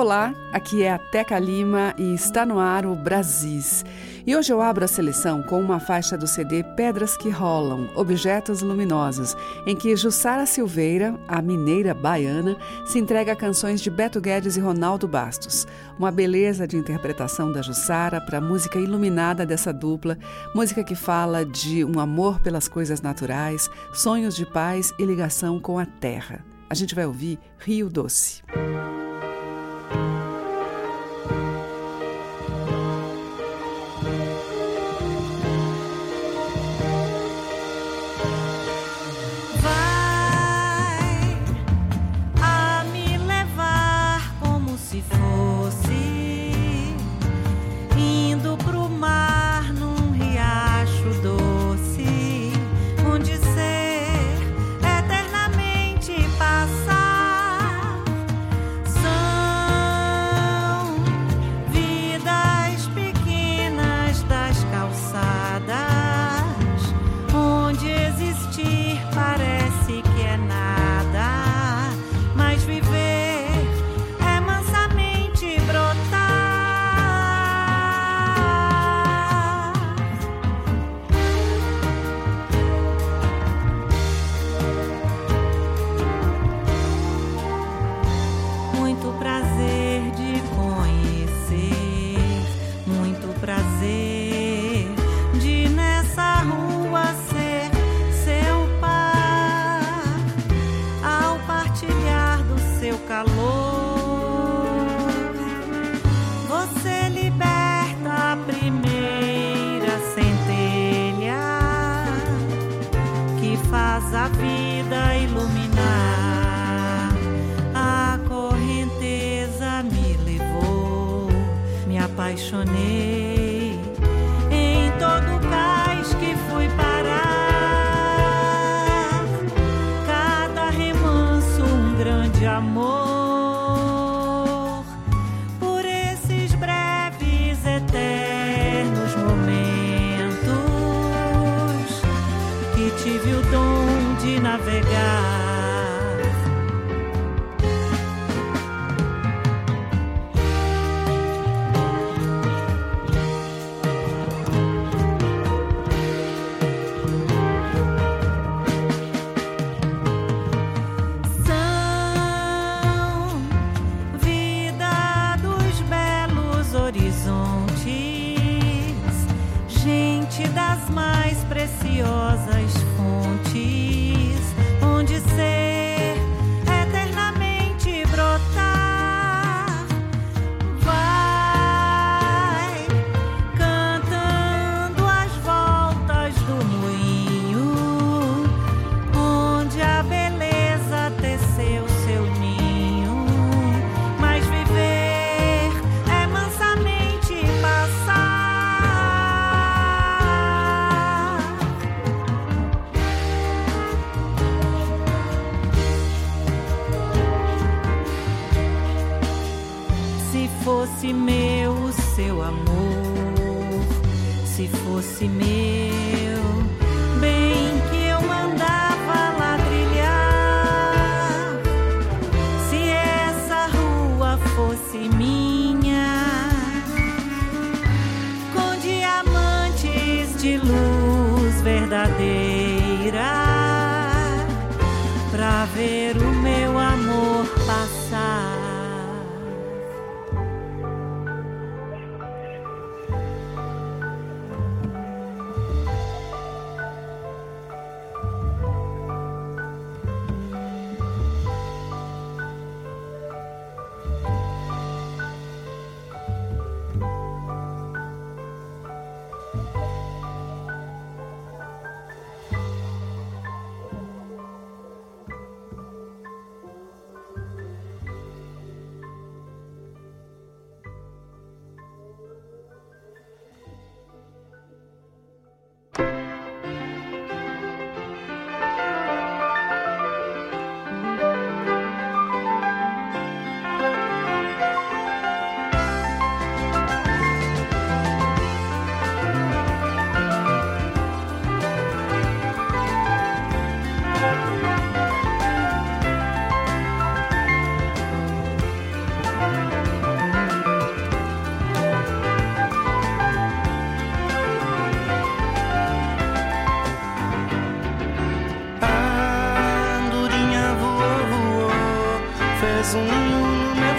Olá, aqui é a Teca Lima e está no ar o Brasis. E hoje eu abro a seleção com uma faixa do CD Pedras que Rolam, Objetos Luminosos, em que Jussara Silveira, a mineira baiana, se entrega a canções de Beto Guedes e Ronaldo Bastos. Uma beleza de interpretação da Jussara para a música iluminada dessa dupla, música que fala de um amor pelas coisas naturais, sonhos de paz e ligação com a terra. A gente vai ouvir Rio Doce.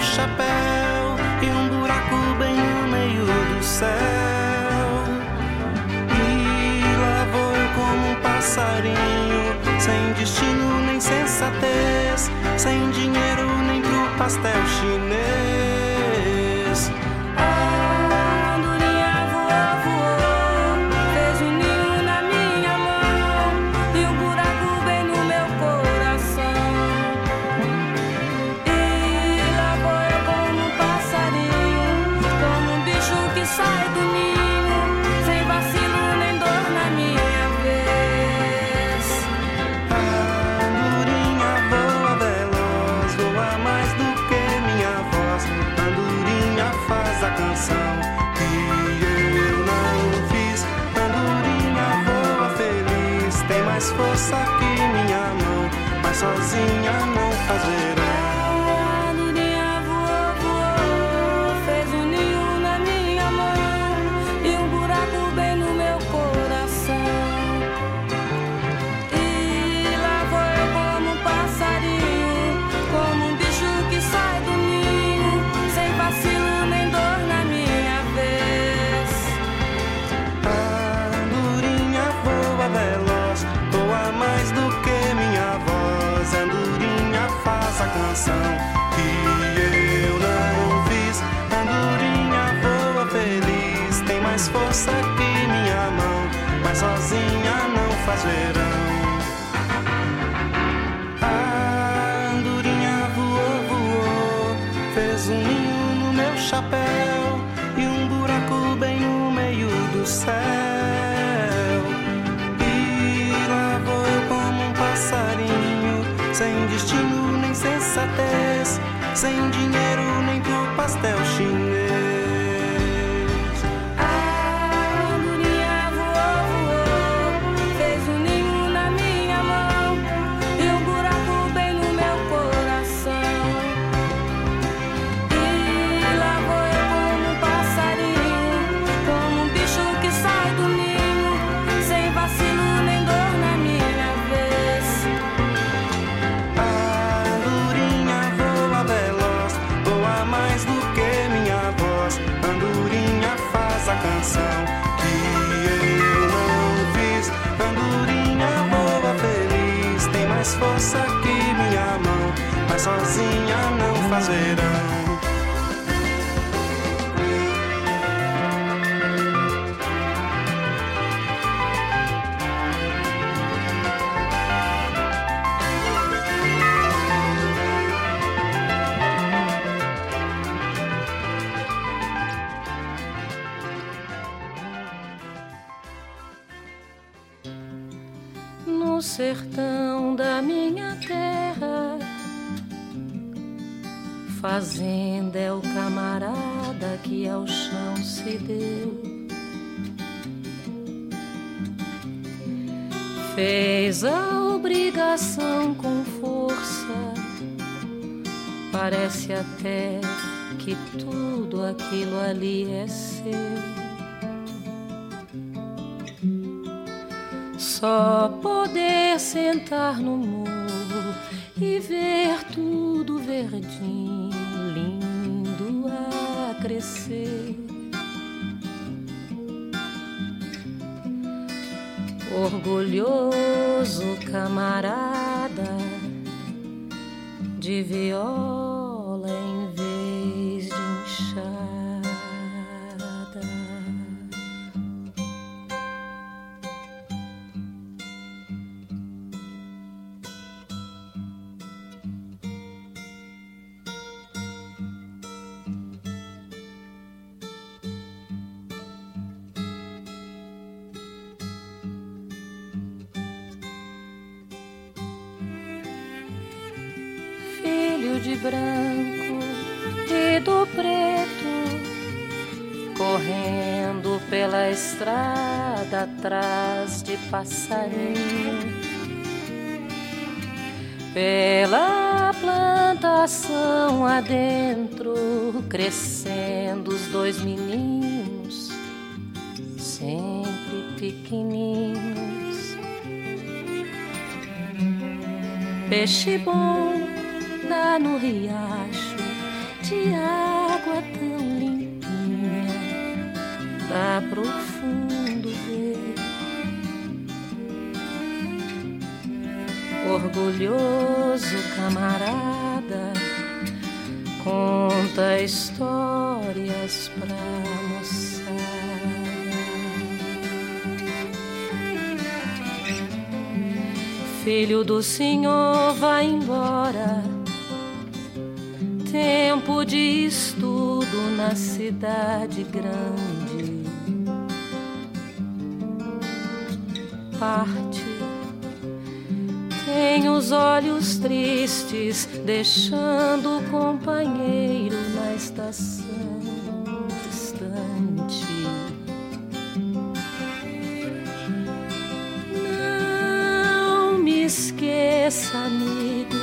Chapéu e um buraco bem no meio do céu. E lá vou como um passarinho, sem destino nem sensatez, sem dinheiro nem pro pastel chinês. rises. Não faz verão. faz verão. A andorinha voou, voou, fez um ninho no meu chapéu e um buraco bem no meio do céu. E lá vou como um passarinho, sem destino nem sensatez, sem dinheiro nem pro pastel chinês. Sozinha não faz Fazenda é o camarada que ao chão se deu. Fez a obrigação com força. Parece até que tudo aquilo ali é seu. Só poder sentar no morro e ver tudo verdinho crescer. Orgulhoso camarada de viola passarinho. Pela plantação adentro, crescendo os dois meninos, sempre pequeninos. Peixe bom no riacho, de água tão limpinha, dá profundo Orgulhoso camarada, conta histórias pra filho do Senhor vai embora. Tempo de estudo na cidade grande. Parte. Tem os olhos tristes, deixando o companheiro na estação. esqueça, amigo.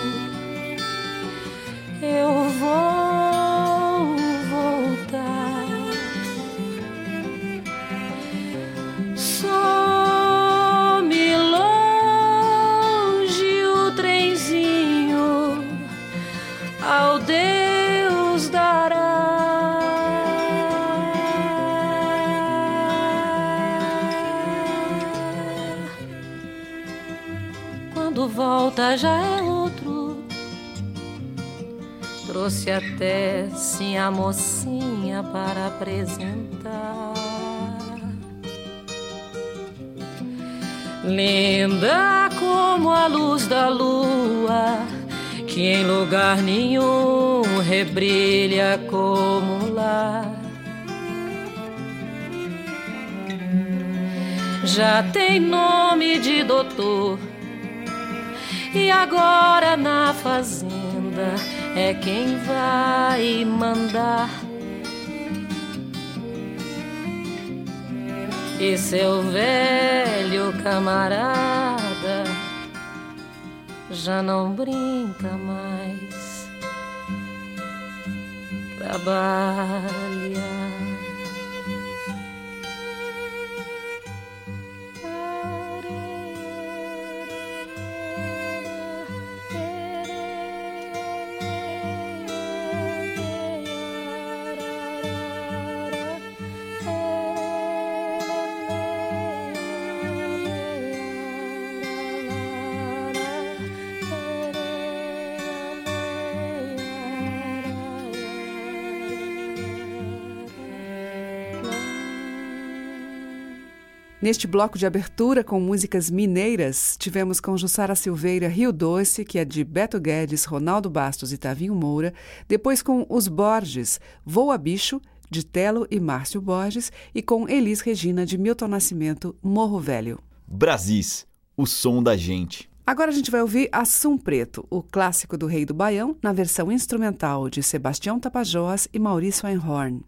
Eu vou volta já é outro. Trouxe até sim a mocinha para apresentar. Linda como a luz da lua, que em lugar nenhum rebrilha como lá. Já tem nome de doutor e agora na fazenda é quem vai mandar. E seu velho camarada já não brinca mais, trabalha. Neste bloco de abertura com músicas mineiras, tivemos com Jussara Silveira Rio Doce, que é de Beto Guedes, Ronaldo Bastos e Tavinho Moura, depois com Os Borges, Voa Bicho, de Telo e Márcio Borges, e com Elis Regina, de Milton Nascimento, Morro Velho. Brasis, o som da gente. Agora a gente vai ouvir Assum Preto, o clássico do Rei do Baião, na versão instrumental de Sebastião Tapajós e Maurício Einhorn.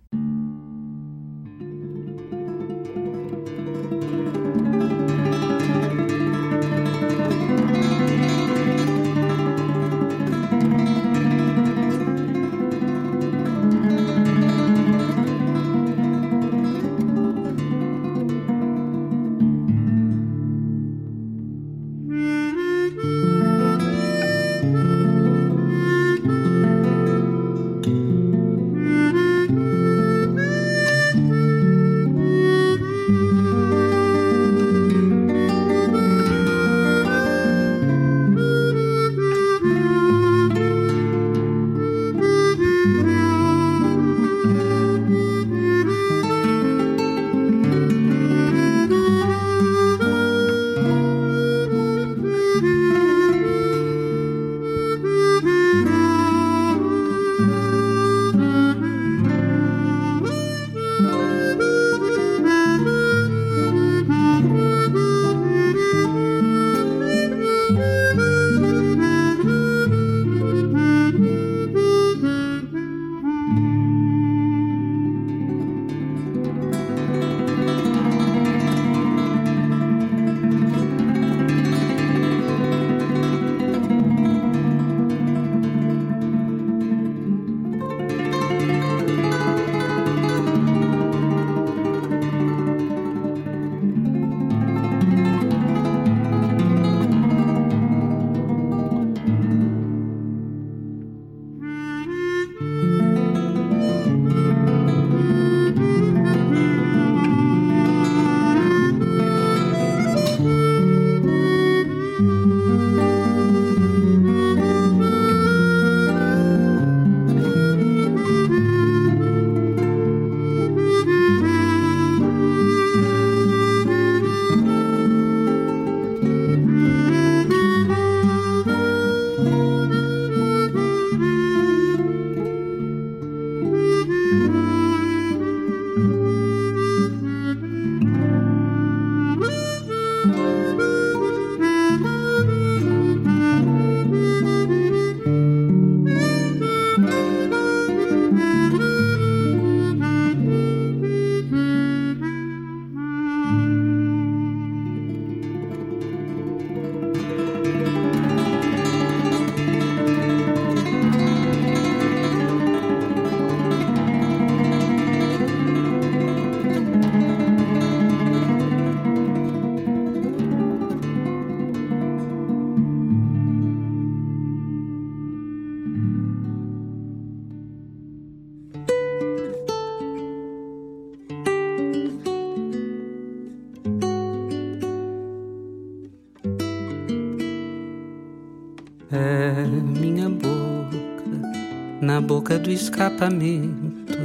Boca do escapamento,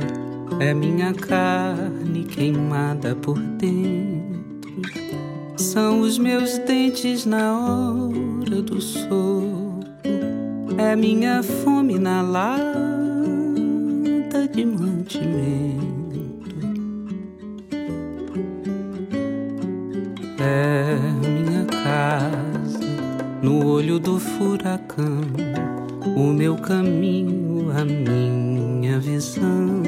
é minha carne queimada por dentro. São os meus dentes na hora do soco, é minha fome na lata de mantimento. É minha casa no olho do furacão, o meu caminho, a minha visão.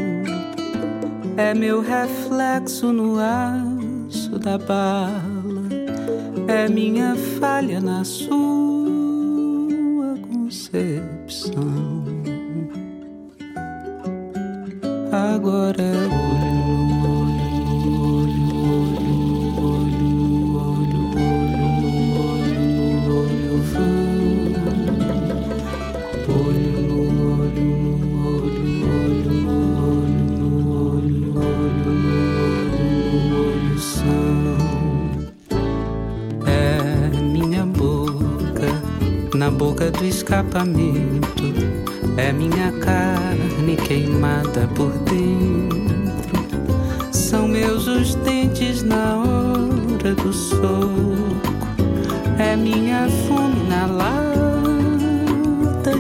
É meu reflexo no aço da bala, é minha falha na sua concepção. Do escapamento é minha carne queimada por dentro. São meus os dentes na hora do soco. É minha fome na lata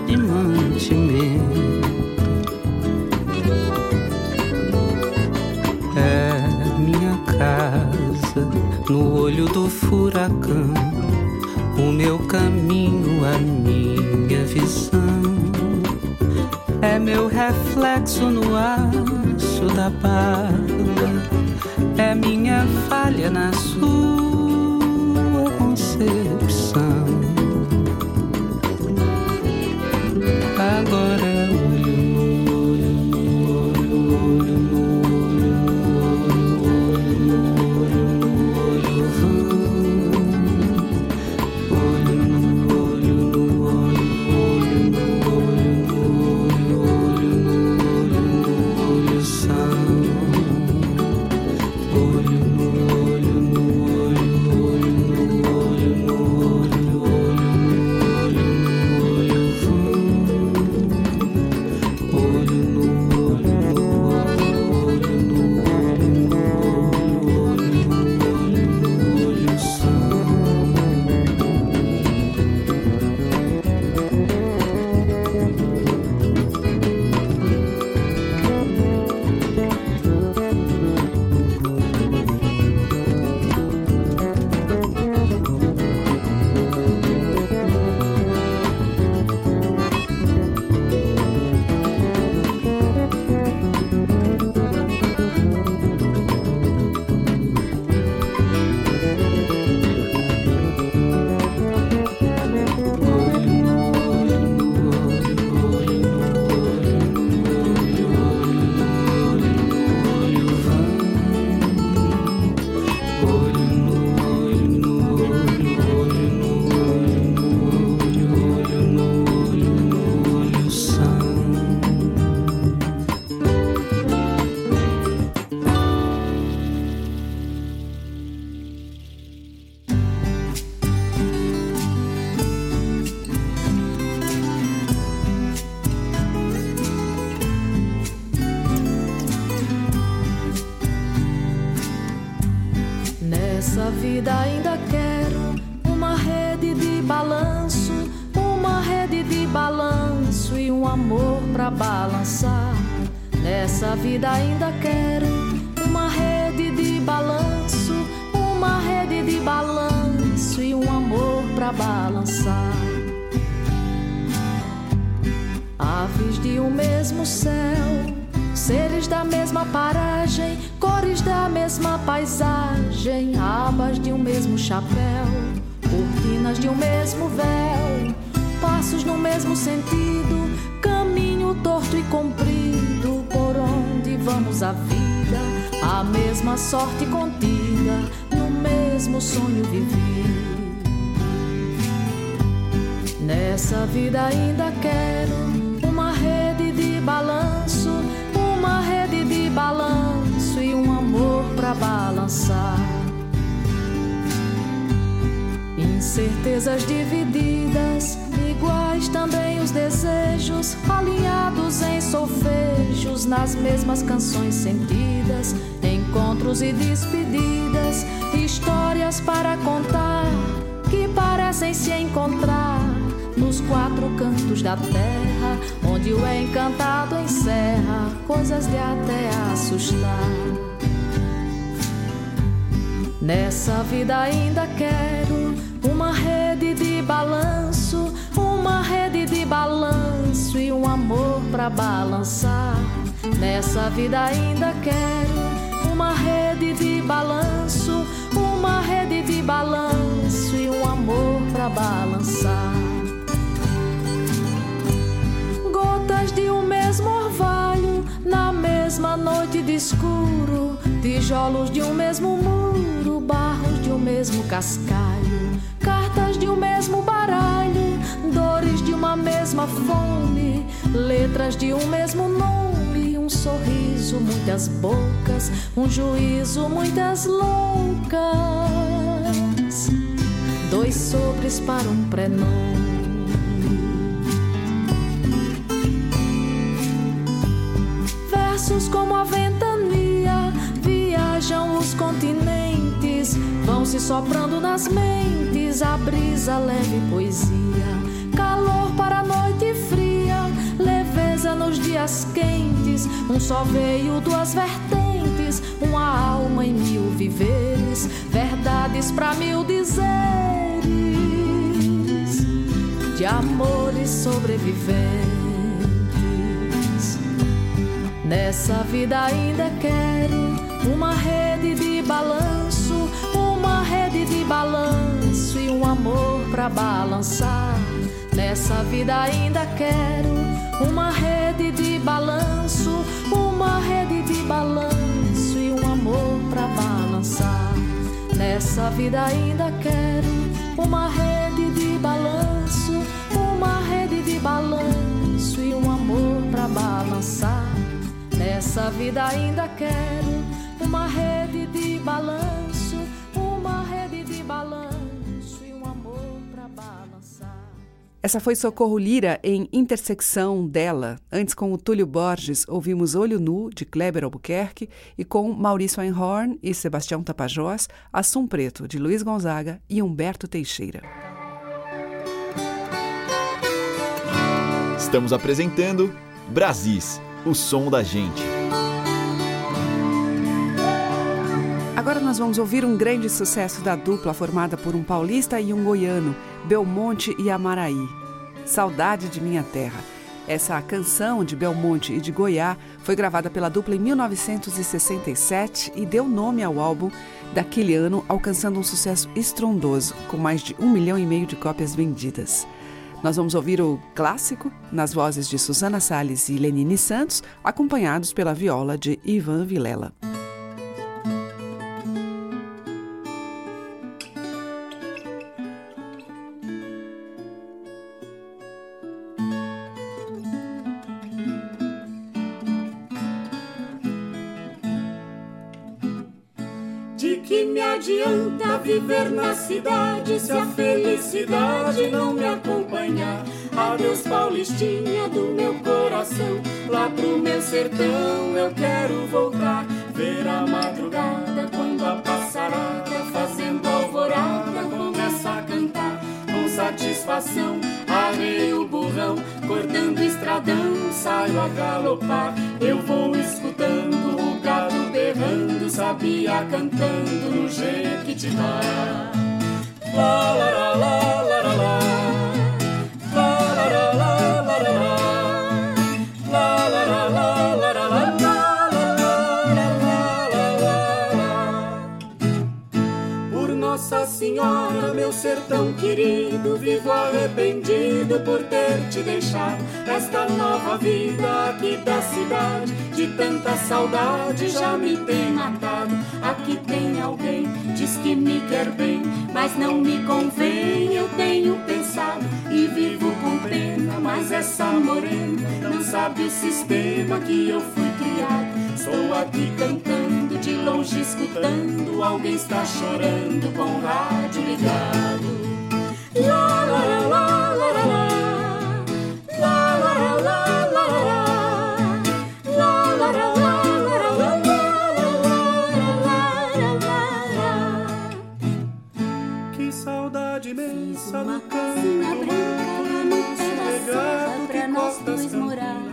de mantimento. É minha casa no olho do furacão o meu caminho, a minha visão. É meu reflexo no aço da bala, é minha falha na sua concepção. Agora sentidas, encontros e despedidas, histórias para contar que parecem se encontrar nos quatro cantos da terra, onde o encantado encerra coisas de até assustar. Nessa vida ainda quero uma rede de balanço, uma rede de balanço e um amor para balançar. Nessa vida ainda quero uma rede de balanço, uma rede de balanço e um amor para balançar. Gotas de um mesmo orvalho na mesma noite de escuro, tijolos de um mesmo muro, barros de um mesmo cascalho, cartas de um mesmo baralho, dores de uma mesma fome, letras de um mesmo nome, um sorriso, muitas bocas, um juízo, muitas loucas, dois sobres para um prenome. Versos como a ventania viajam os continentes, vão se soprando nas mentes a brisa leve poesia, calor para a noite fria, nos dias quentes, um só veio, duas vertentes, uma alma em mil viveres, verdades para mil dizeres, de amores sobreviventes. Nessa vida ainda quero uma rede de balanço, uma rede de balanço e um amor para balançar. Nessa vida ainda quero uma rede de balanço, uma rede de balanço e um amor para balançar. Nessa vida ainda quero uma rede de balanço, uma rede de balanço e um amor para balançar. Nessa vida ainda quero uma rede de balanço, uma rede de balanço Essa foi Socorro Lira em Intersecção dela. Antes, com o Túlio Borges, ouvimos Olho Nu, de Kleber Albuquerque, e com Maurício Einhorn e Sebastião Tapajós, Assum Preto, de Luiz Gonzaga e Humberto Teixeira. Estamos apresentando Brasis, o som da gente. Agora nós vamos ouvir um grande sucesso da dupla formada por um paulista e um goiano, Belmonte e Amaraí. Saudade de Minha Terra. Essa canção de Belmonte e de Goiá foi gravada pela dupla em 1967 e deu nome ao álbum daquele ano, alcançando um sucesso estrondoso, com mais de um milhão e meio de cópias vendidas. Nós vamos ouvir o clássico nas vozes de Susana Salles e Lenine Santos, acompanhados pela viola de Ivan Vilela. Adianta viver na cidade se a felicidade não me acompanhar? Adeus, Paulistinha do meu coração, lá pro meu sertão eu quero voltar. Ver a madrugada quando a passarada fazendo alvorada começa a cantar com satisfação. Arrei o burrão, cortando estradão, saio a galopar. Eu vou escutando o gado berrando, sabia cantando no Jequitibá. Lá, lá, lá, lá, lá. Lá, Senhora, meu sertão querido, vivo arrependido por ter te deixado esta nova vida aqui da cidade. De tanta saudade já me tem matado. Aqui tem alguém, diz que me quer bem, mas não me convém. Eu tenho pensado e vivo com pena, mas essa morena não sabe o sistema que eu fui criado. Estou aqui cantando, de longe escutando, alguém está chorando com o rádio ligado. Lá, lá, lá, lá, lá, lá. Que saudade imensa do canto branca, no pedaço pra nós dois morar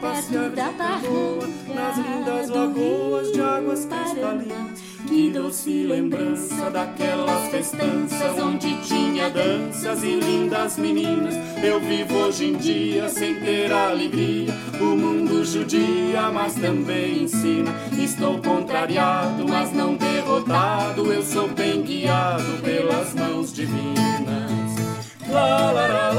passear de boa nas lindas lagoas de águas cristalinas que doce lembrança daquelas festanças onde tinha danças e lindas meninas. Eu vivo hoje em dia sem ter alegria. O mundo judia, mas também ensina. Estou contrariado, mas não derrotado. Eu sou bem guiado pelas mãos divinas. La la la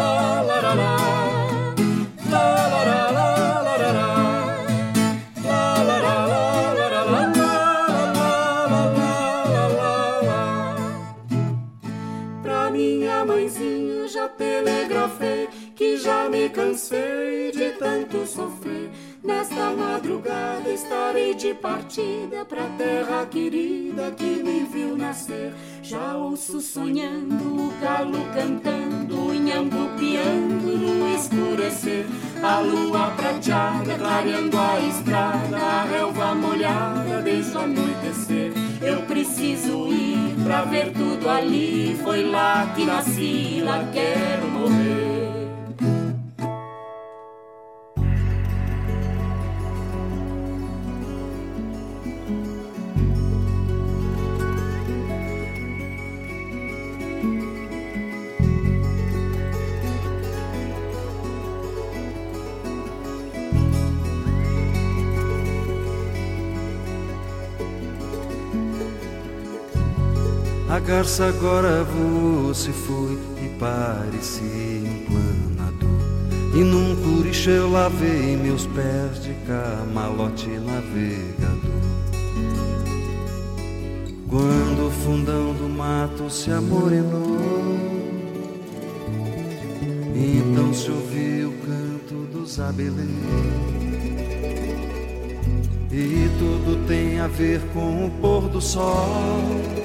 cansei de tanto sofrer. Nesta madrugada estarei de partida pra terra querida que me viu nascer. Já ouço sonhando o galo cantando, o inhambu piando no escurecer. A lua prateada clareando a estrada, a relva molhada desde o anoitecer. Eu preciso ir pra ver tudo ali. Foi lá que nasci, lá quero morrer. Garça agora você foi e parecia um planador. E num curicho eu lavei meus pés de camalote navegador. Quando o fundão do mato se amorenou, então se ouviu o canto dos abeleiros. E tudo tem a ver com o pôr do sol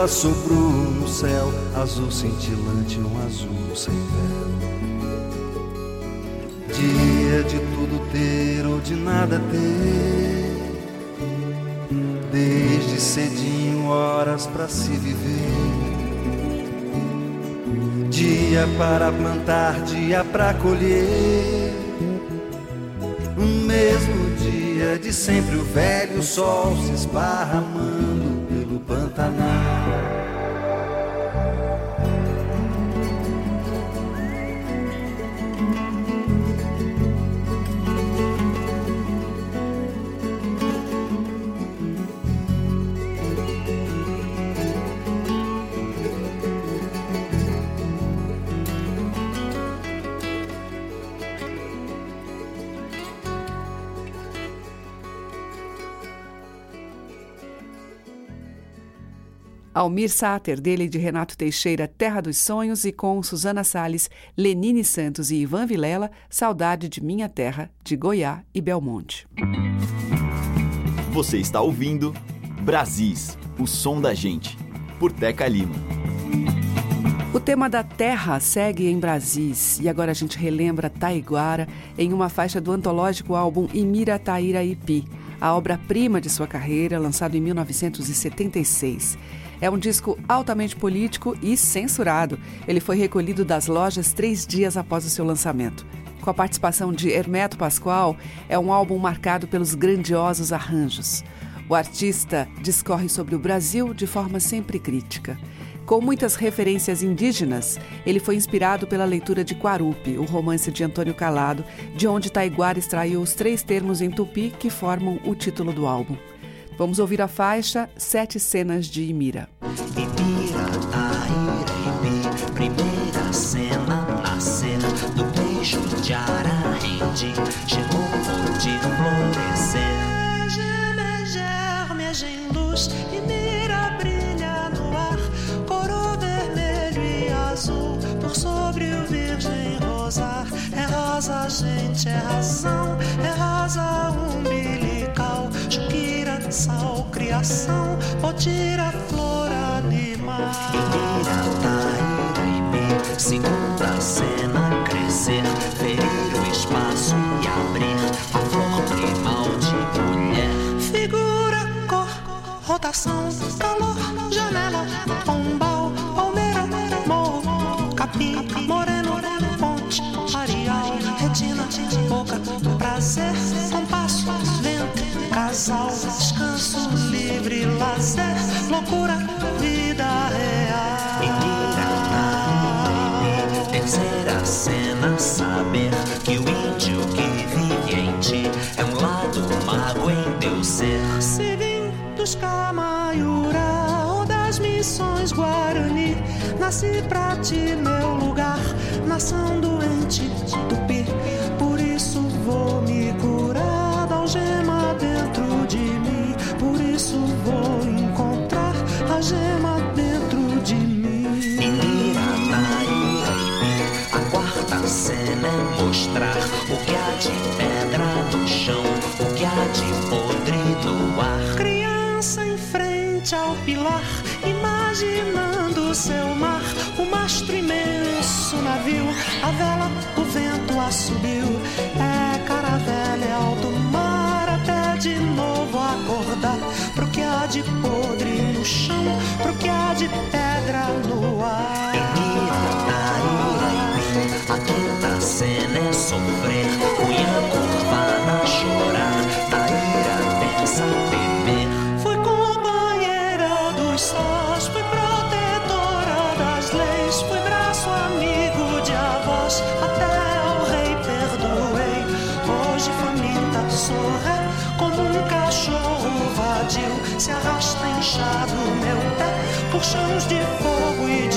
Estrela sobrou no céu, azul cintilante, um azul sem véu. Dia de tudo ter ou de nada ter, desde cedinho horas para se viver. Dia para plantar, dia para colher. O mesmo dia de sempre o velho sol se esparramando Pantanal. Almir Sater, dele de Renato Teixeira, Terra dos Sonhos, e com Suzana Salles, Lenine Santos e Ivan Vilela, Saudade de Minha Terra, de Goiás e Belmonte. Você está ouvindo Brasis, o som da gente, por Teca Lima. O tema da terra segue em Brasis e agora a gente relembra Taiguara em uma faixa do antológico álbum Imira Taíra Ipi, a obra-prima de sua carreira, lançado em 1976. É um disco altamente político e censurado. Ele foi recolhido das lojas três dias após o seu lançamento. Com a participação de Hermeto Pascoal, é um álbum marcado pelos grandiosos arranjos. O artista discorre sobre o Brasil de forma sempre crítica. Com muitas referências indígenas, ele foi inspirado pela leitura de Quarupi, o romance de Antônio Calado, de onde Taiguara extraiu os três termos em tupi que formam o título do álbum. Vamos ouvir a faixa Sete Cenas de Imira. Imira, Taíra, primeira cena na cena do beijo de Ararendi, chegou de florescer. Germe, luz, Imira brilha no ar azul por sobre o virgem rosar. É rosa, gente, é razão, é rosa umbilical. Sal, criação, potira, flor animal. segunda cena, crescer, ferir o espaço e abrir a flor primal de mulher. Figura, cor, rotação, calor, janela, loucura, vida real. Terceira cena, saber que o índio que vive em ti é um lado mago em teu ser. Se vim dos Camaiura ou das missões Guarani, nasci pra ti, meu lugar, nação doente, tupi. Por isso vou me curar da algema dentro a gema dentro de mim. A quarta cena é mostrar o que há de pedra no chão, o que há de podre no ar. Criança em frente ao pilar, imaginando seu mar, o mastro imenso navio, a vela, o vento assobiu. É caravela, é alto mar, até de novo acordar. Pro que há de podre pro que há de pé por chãos de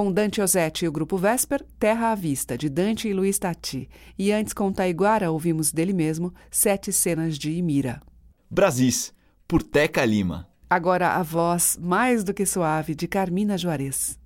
Com Dante Ozzetti e o grupo Vesper, Terra à Vista, de Dante e Luiz Tati. E antes, com Taiguara, ouvimos dele mesmo Sete Cenas de Imira. Brasis, por Teca Lima. Agora a voz mais do que suave de Carmina Juarez.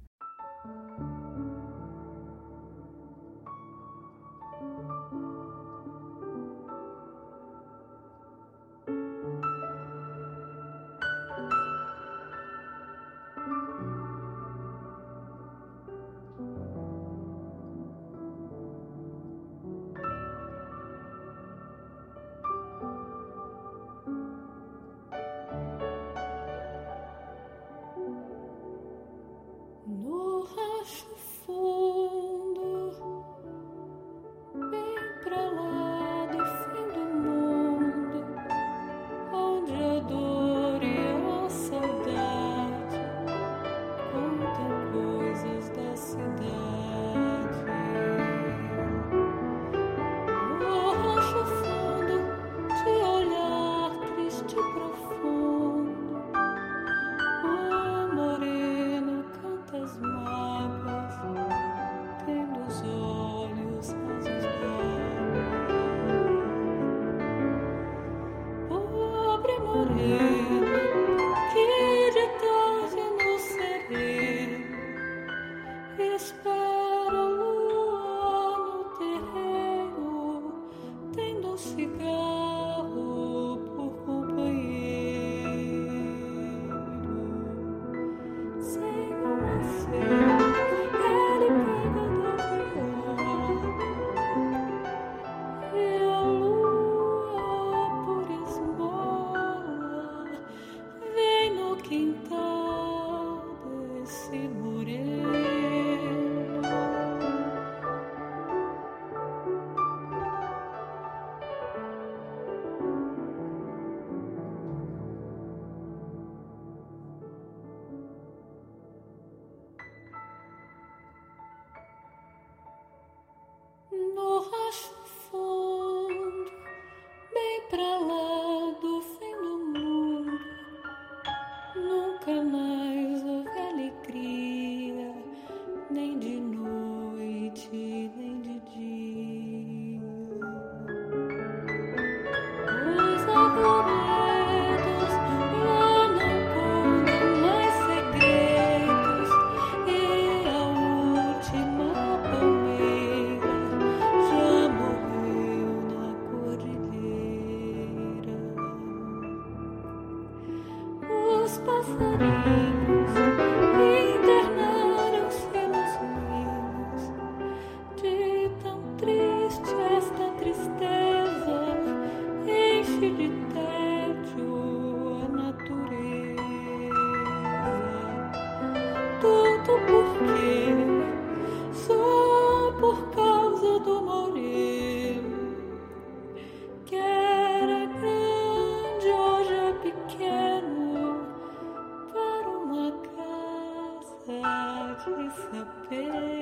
Please a bit.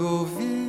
Ouvi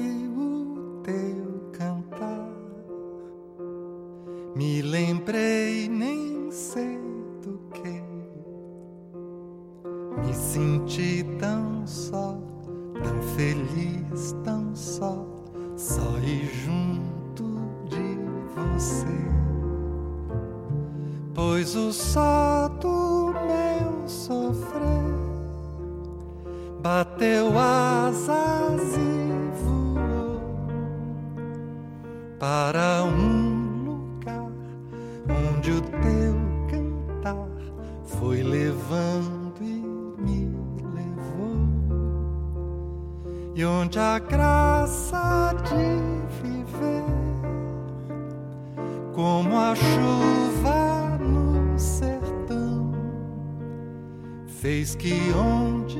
fez que onde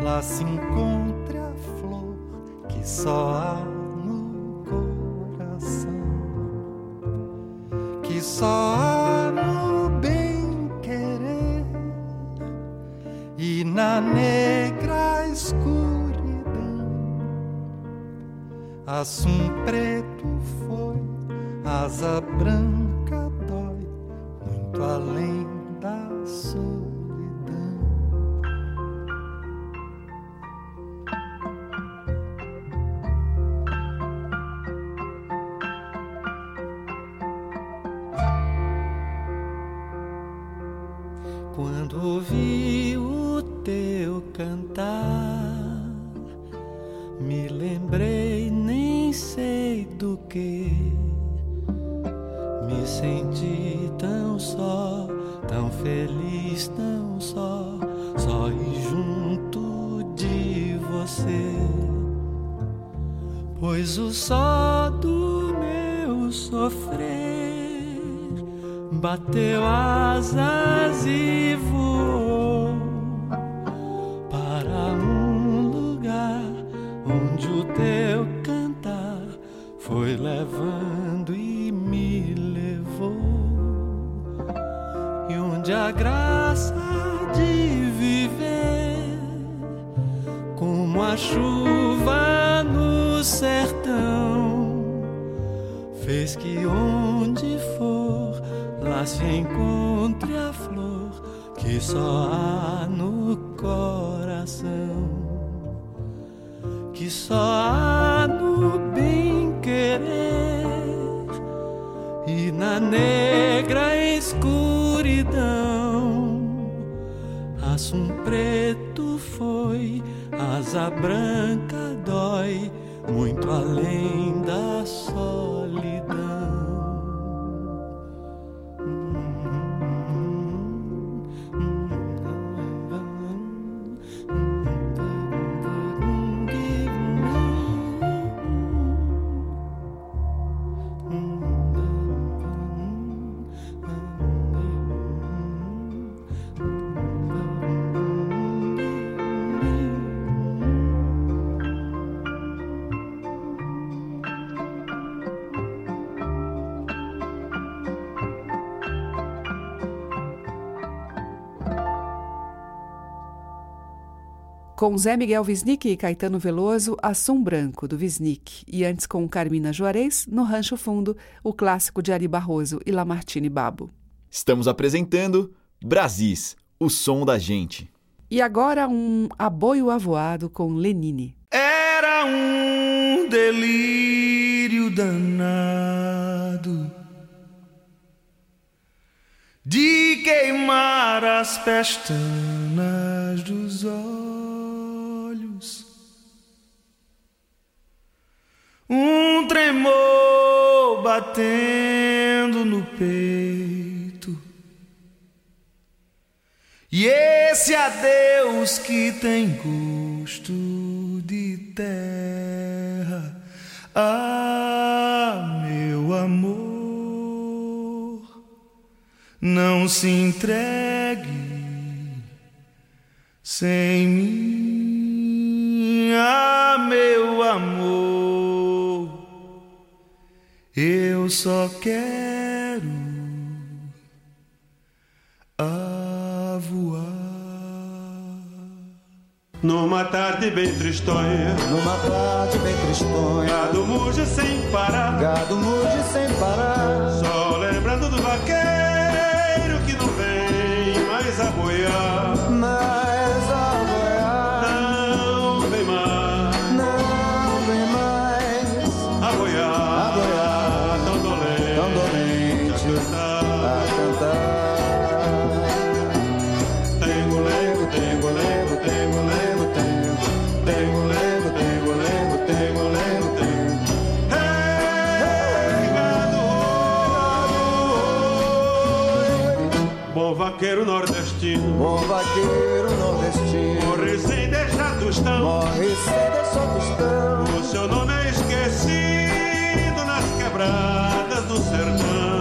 lá se encontre a flor que só há no coração, que só há no bem querer e na negra escuridão. Assum preto foi, asa branca que só há no bem querer e na negra escuridão. Assum preto foi, asa branca dói, muito além da solidão. Com Zé Miguel Wisnik e Caetano Veloso, Assum Branco, do Wisnik, e antes com Carmina Juarez, no Rancho Fundo, o clássico de Ari Barroso e Lamartine Babo. Estamos apresentando Brasis, o som da gente. E agora um aboio avoado com Lenine. Era um delírio danado de queimar as pestanas dos olhos um tremor batendo no peito. E esse adeus que tem gosto de terra, ah, meu amor, não se entregue sem mim, só quero a voar. Numa tarde bem tristonha, numa tarde bem tristonha, gado muge sem parar, gado muge sem parar. Só vaqueiro nordestino, Bom vaqueiro nordestino, morre sem deixar tostão. morre sem deixar tostão. O seu nome é esquecido nas quebradas do sertão.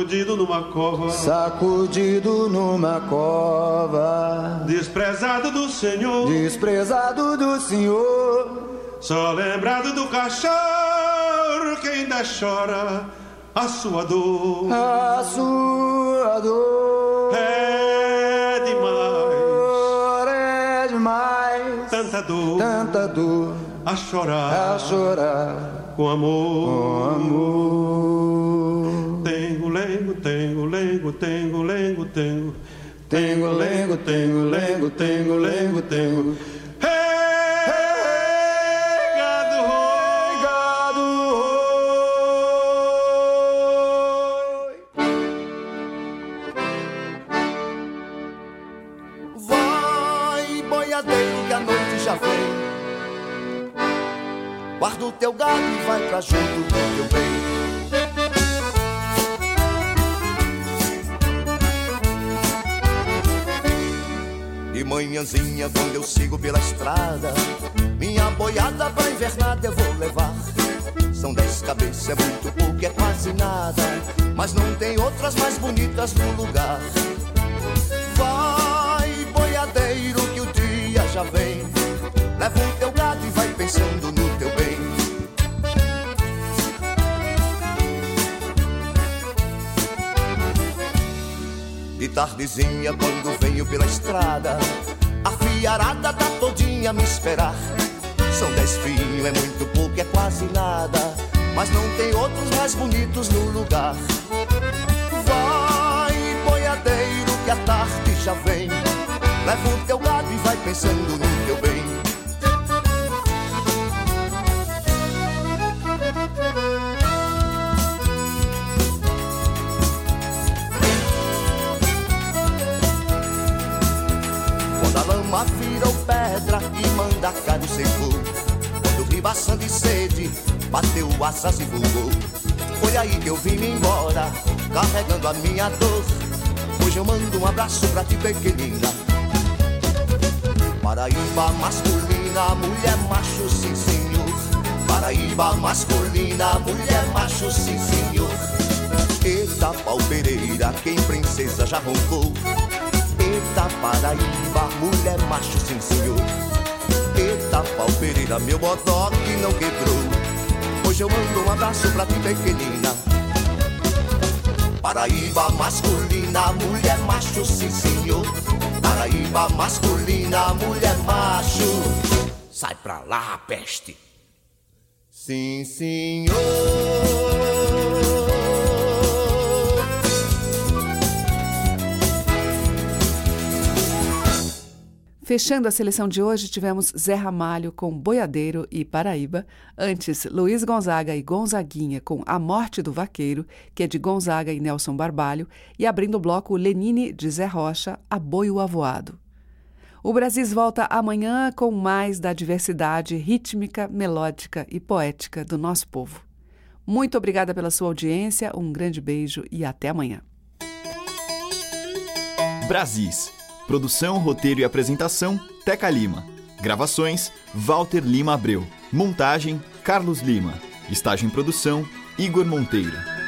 Sacudido numa cova, Sacudido numa cova, desprezado do Senhor, desprezado do Senhor. só lembrado do cachorro que ainda chora a sua dor. A sua dor. É demais, é demais, tanta dor. Tanta dor. A chorar. A chorar. Com amor. com amor. Tengo lengo, tengo. Tengo lengo, tengo lengo, tengo lengo, tengo. Hey, gado, Gado, Vai, boiadeiro, que a noite já vem. Guarda o teu gado e vai pra junto do teu bem. De manhãzinha, quando eu sigo pela estrada, minha boiada pra invernada eu vou levar. São dez cabeças, é muito pouco, é quase nada. Mas não tem outras mais bonitas no lugar. Vai, boiadeiro, que o dia já vem. Leva o teu gado e vai pensando no tardezinha, quando venho pela estrada, a fiarada tá todinha a me esperar. São dez fios, é muito pouco, é quase nada. Mas não tem outros mais bonitos no lugar. Vai, boiadeiro, que a tarde já vem. Leva o teu gado e vai pensando no teu bem. Bateu asas e voou Foi aí que eu vim me embora, carregando a minha dor. Hoje eu mando um abraço pra ti pequenina. Paraíba masculina, mulher macho, sim senhor. Paraíba masculina, mulher macho, sim senhor. Eita pau pereira, quem princesa já roncou? Eita Paraíba, mulher macho, sim senhor. Eita pau pereira, meu bodó não quebrou. Hoje eu mando um abraço pra ti, pequenina. Paraíba masculina, mulher macho, sim senhor. Paraíba masculina, mulher macho. Sai pra lá, peste. Sim, senhor. Fechando a seleção de hoje, tivemos Zé Ramalho com Boiadeiro e Paraíba. Antes, Luiz Gonzaga e Gonzaguinha com A Morte do Vaqueiro, que é de Gonzaga e Nelson Barbalho. E abrindo o bloco, Lenine de Zé Rocha, A Boio Avoado. O Brasis volta amanhã com mais da diversidade rítmica, melódica e poética do nosso povo. Muito obrigada pela sua audiência, um grande beijo e até amanhã. Brasis. Produção, roteiro e apresentação: Teca Lima. Gravações: Walter Lima Abreu. Montagem: Carlos Lima. Estágio em produção: Igor Monteiro.